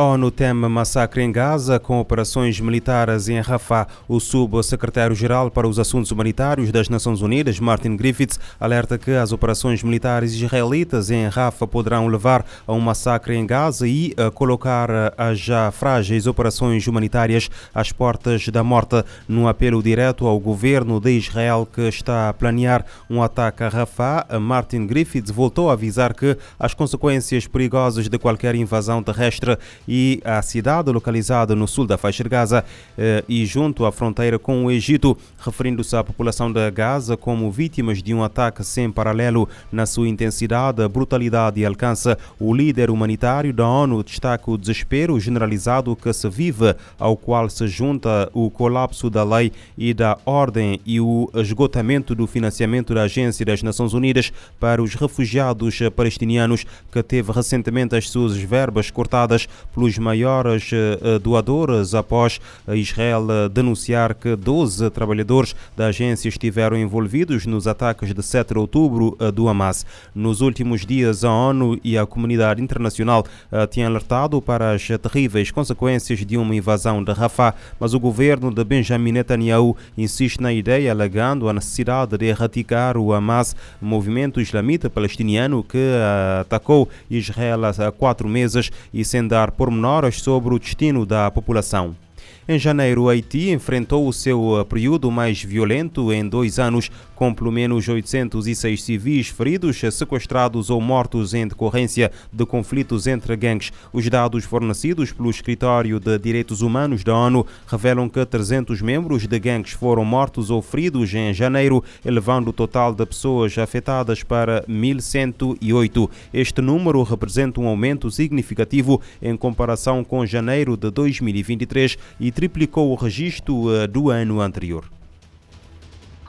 ONU teme massacre em Gaza com operações militares em Rafah. O subsecretário-geral para os Assuntos Humanitários das Nações Unidas, Martin Griffiths, alerta que as operações militares israelitas em Rafah poderão levar a um massacre em Gaza e colocar as já frágeis operações humanitárias às portas da morte. Num apelo direto ao governo de Israel que está a planear um ataque a Rafah, Martin Griffiths voltou a avisar que as consequências perigosas de qualquer invasão terrestre e a cidade localizada no sul da faixa de Gaza eh, e junto à fronteira com o Egito, referindo-se à população de Gaza como vítimas de um ataque sem paralelo na sua intensidade, brutalidade e alcance. O líder humanitário da ONU destaca o desespero generalizado que se vive, ao qual se junta o colapso da lei e da ordem e o esgotamento do financiamento da Agência das Nações Unidas para os refugiados palestinianos, que teve recentemente as suas verbas cortadas pelos maiores eh, eh, doadores após Israel eh, denunciar que 12 trabalhadores da agência estiveram envolvidos nos ataques de 7 de outubro do Hamas. Nos últimos dias, a ONU e a comunidade internacional tinham alertado para as terríveis consequências de uma invasão de Rafah, mas o governo de Benjamin Netanyahu insiste na ideia, alegando a necessidade de erradicar o Hamas, movimento islamita palestiniano que atacou Israel há quatro meses e sem dar pormenores sobre o destino da população. Em janeiro, Haiti enfrentou o seu período mais violento em dois anos, com pelo menos 806 civis feridos, sequestrados ou mortos em decorrência de conflitos entre gangues. Os dados fornecidos pelo Escritório de Direitos Humanos da ONU revelam que 300 membros de gangues foram mortos ou feridos em janeiro, elevando o total de pessoas afetadas para 1.108. Este número representa um aumento significativo em comparação com janeiro de 2023 e triplicou o registro eh, do ano anterior.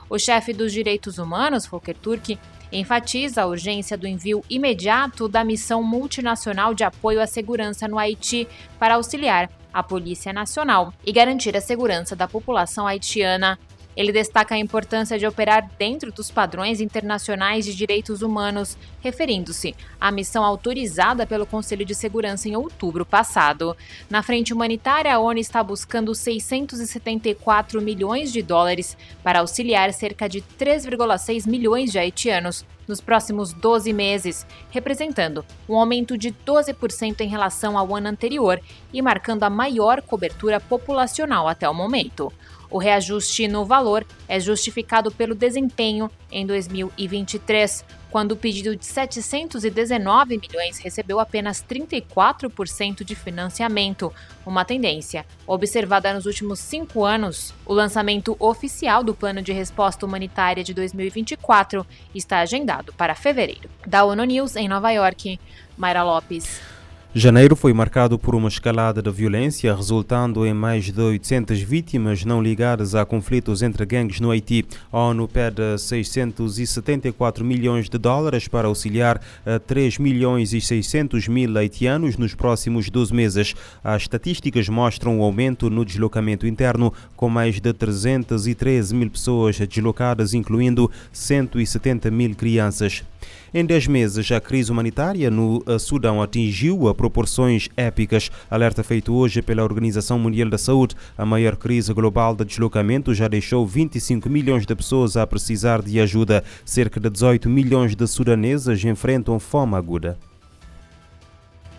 O chefe dos direitos humanos, Volker Turk, enfatiza a urgência do envio imediato da missão multinacional de apoio à segurança no Haiti para auxiliar a Polícia Nacional e garantir a segurança da população haitiana. Ele destaca a importância de operar dentro dos padrões internacionais de direitos humanos, referindo-se à missão autorizada pelo Conselho de Segurança em outubro passado. Na frente humanitária, a ONU está buscando 674 milhões de dólares para auxiliar cerca de 3,6 milhões de haitianos nos próximos 12 meses, representando um aumento de 12% em relação ao ano anterior e marcando a maior cobertura populacional até o momento. O reajuste no valor é justificado pelo desempenho em 2023, quando o pedido de 719 milhões recebeu apenas 34% de financiamento, uma tendência observada nos últimos cinco anos. O lançamento oficial do Plano de Resposta Humanitária de 2024 está agendado para fevereiro. Da ONU News em Nova York, Mayra Lopes. Janeiro foi marcado por uma escalada de violência, resultando em mais de 800 vítimas não ligadas a conflitos entre gangues no Haiti. A ONU pede 674 milhões de dólares para auxiliar a 3 milhões e 600 mil haitianos nos próximos 12 meses. As estatísticas mostram um aumento no deslocamento interno, com mais de 313 mil pessoas deslocadas, incluindo 170 mil crianças. Em 10 meses, a crise humanitária no eh, Sudão atingiu a proporções épicas. Alerta feito hoje pela Organização Mundial da Saúde. A maior crise global de deslocamento já deixou 25 milhões de pessoas a precisar de ajuda. Cerca de 18 milhões de sudaneses enfrentam fome aguda.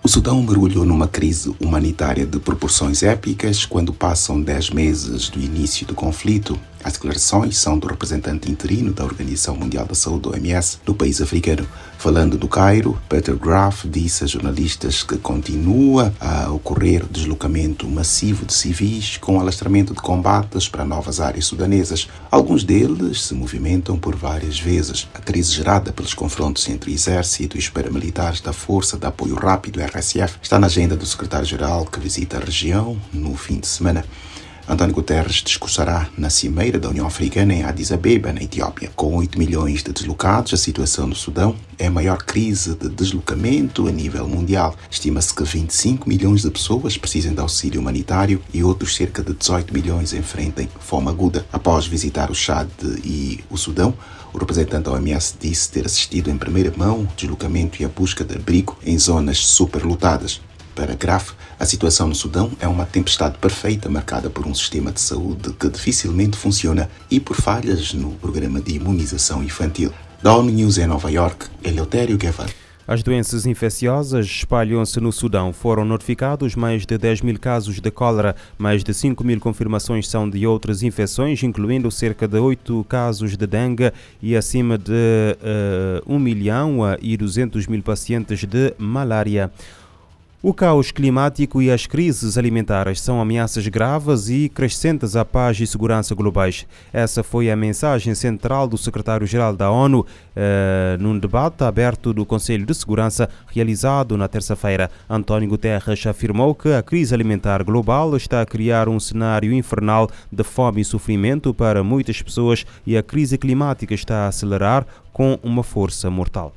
O Sudão mergulhou numa crise humanitária de proporções épicas quando passam 10 meses do início do conflito as declarações são do representante interino da Organização Mundial da Saúde, OMS, no país africano. Falando do Cairo, Peter Graff disse a jornalistas que continua a ocorrer deslocamento massivo de civis com alastramento de combates para novas áreas sudanesas. Alguns deles se movimentam por várias vezes. A crise gerada pelos confrontos entre exército e os paramilitares da Força de Apoio Rápido, RSF, está na agenda do secretário-geral que visita a região no fim de semana. António Guterres discursará na Cimeira da União Africana em Addis Abeba, na Etiópia. Com 8 milhões de deslocados, a situação no Sudão é a maior crise de deslocamento a nível mundial. Estima-se que 25 milhões de pessoas precisem de auxílio humanitário e outros cerca de 18 milhões enfrentem fome aguda. Após visitar o Chad e o Sudão, o representante da OMS disse ter assistido em primeira mão o deslocamento e a busca de abrigo em zonas superlotadas. GRAF, a situação no Sudão é uma tempestade perfeita marcada por um sistema de saúde que dificilmente funciona e por falhas no programa de imunização infantil. Da ONU News em Nova York, Eleutério Guevara. As doenças infecciosas espalham-se no Sudão. Foram notificados mais de 10 mil casos de cólera, mais de 5 mil confirmações são de outras infecções, incluindo cerca de 8 casos de dengue e acima de uh, eh, 1 milhão e 200 mil pacientes de malária. O caos climático e as crises alimentares são ameaças graves e crescentes à paz e segurança globais. Essa foi a mensagem central do secretário-geral da ONU eh, num debate aberto do Conselho de Segurança realizado na terça-feira. António Guterres afirmou que a crise alimentar global está a criar um cenário infernal de fome e sofrimento para muitas pessoas e a crise climática está a acelerar com uma força mortal.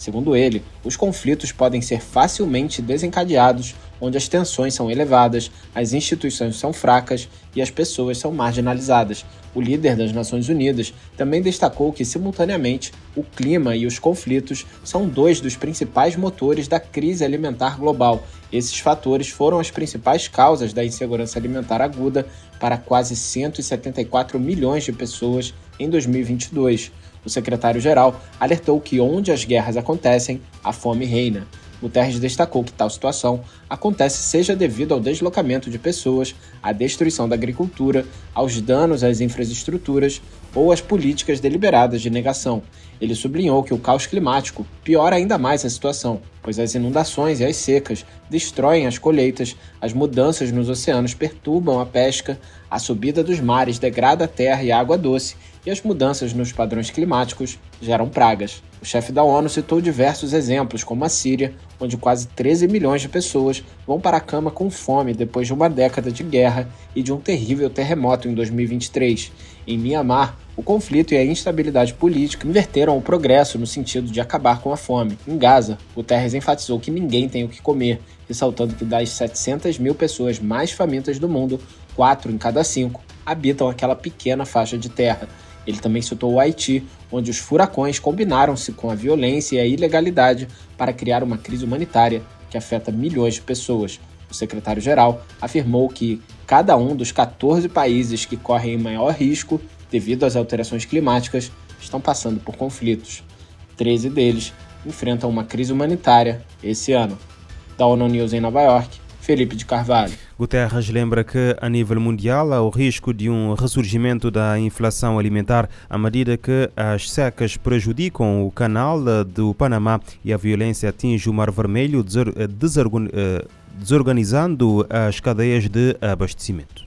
Segundo ele, os conflitos podem ser facilmente desencadeados onde as tensões são elevadas, as instituições são fracas e as pessoas são marginalizadas. O líder das Nações Unidas também destacou que, simultaneamente, o clima e os conflitos são dois dos principais motores da crise alimentar global. Esses fatores foram as principais causas da insegurança alimentar aguda para quase 174 milhões de pessoas em 2022. O secretário-geral alertou que onde as guerras acontecem, a fome reina. Guterres destacou que tal situação acontece seja devido ao deslocamento de pessoas, à destruição da agricultura, aos danos às infraestruturas ou às políticas deliberadas de negação. Ele sublinhou que o caos climático piora ainda mais a situação, pois as inundações e as secas destroem as colheitas, as mudanças nos oceanos perturbam a pesca, a subida dos mares degrada a terra e a água doce e as mudanças nos padrões climáticos geram pragas. O chefe da ONU citou diversos exemplos, como a Síria, onde quase 13 milhões de pessoas vão para a cama com fome depois de uma década de guerra e de um terrível terremoto em 2023. Em Myanmar, o conflito e a instabilidade política inverteram o progresso no sentido de acabar com a fome. Em Gaza, Guterres enfatizou que ninguém tem o que comer, ressaltando que das 700 mil pessoas mais famintas do mundo, 4 em cada 5 habitam aquela pequena faixa de terra. Ele também citou o Haiti, onde os furacões combinaram-se com a violência e a ilegalidade para criar uma crise humanitária que afeta milhões de pessoas. O secretário-geral afirmou que cada um dos 14 países que correm maior risco devido às alterações climáticas estão passando por conflitos. 13 deles enfrentam uma crise humanitária esse ano. Da ONU News em Nova York, Felipe de Carvalho. Guterres lembra que, a nível mundial, há o risco de um ressurgimento da inflação alimentar à medida que as secas prejudicam o canal do Panamá e a violência atinge o Mar Vermelho, eh, desorganizando as cadeias de abastecimento.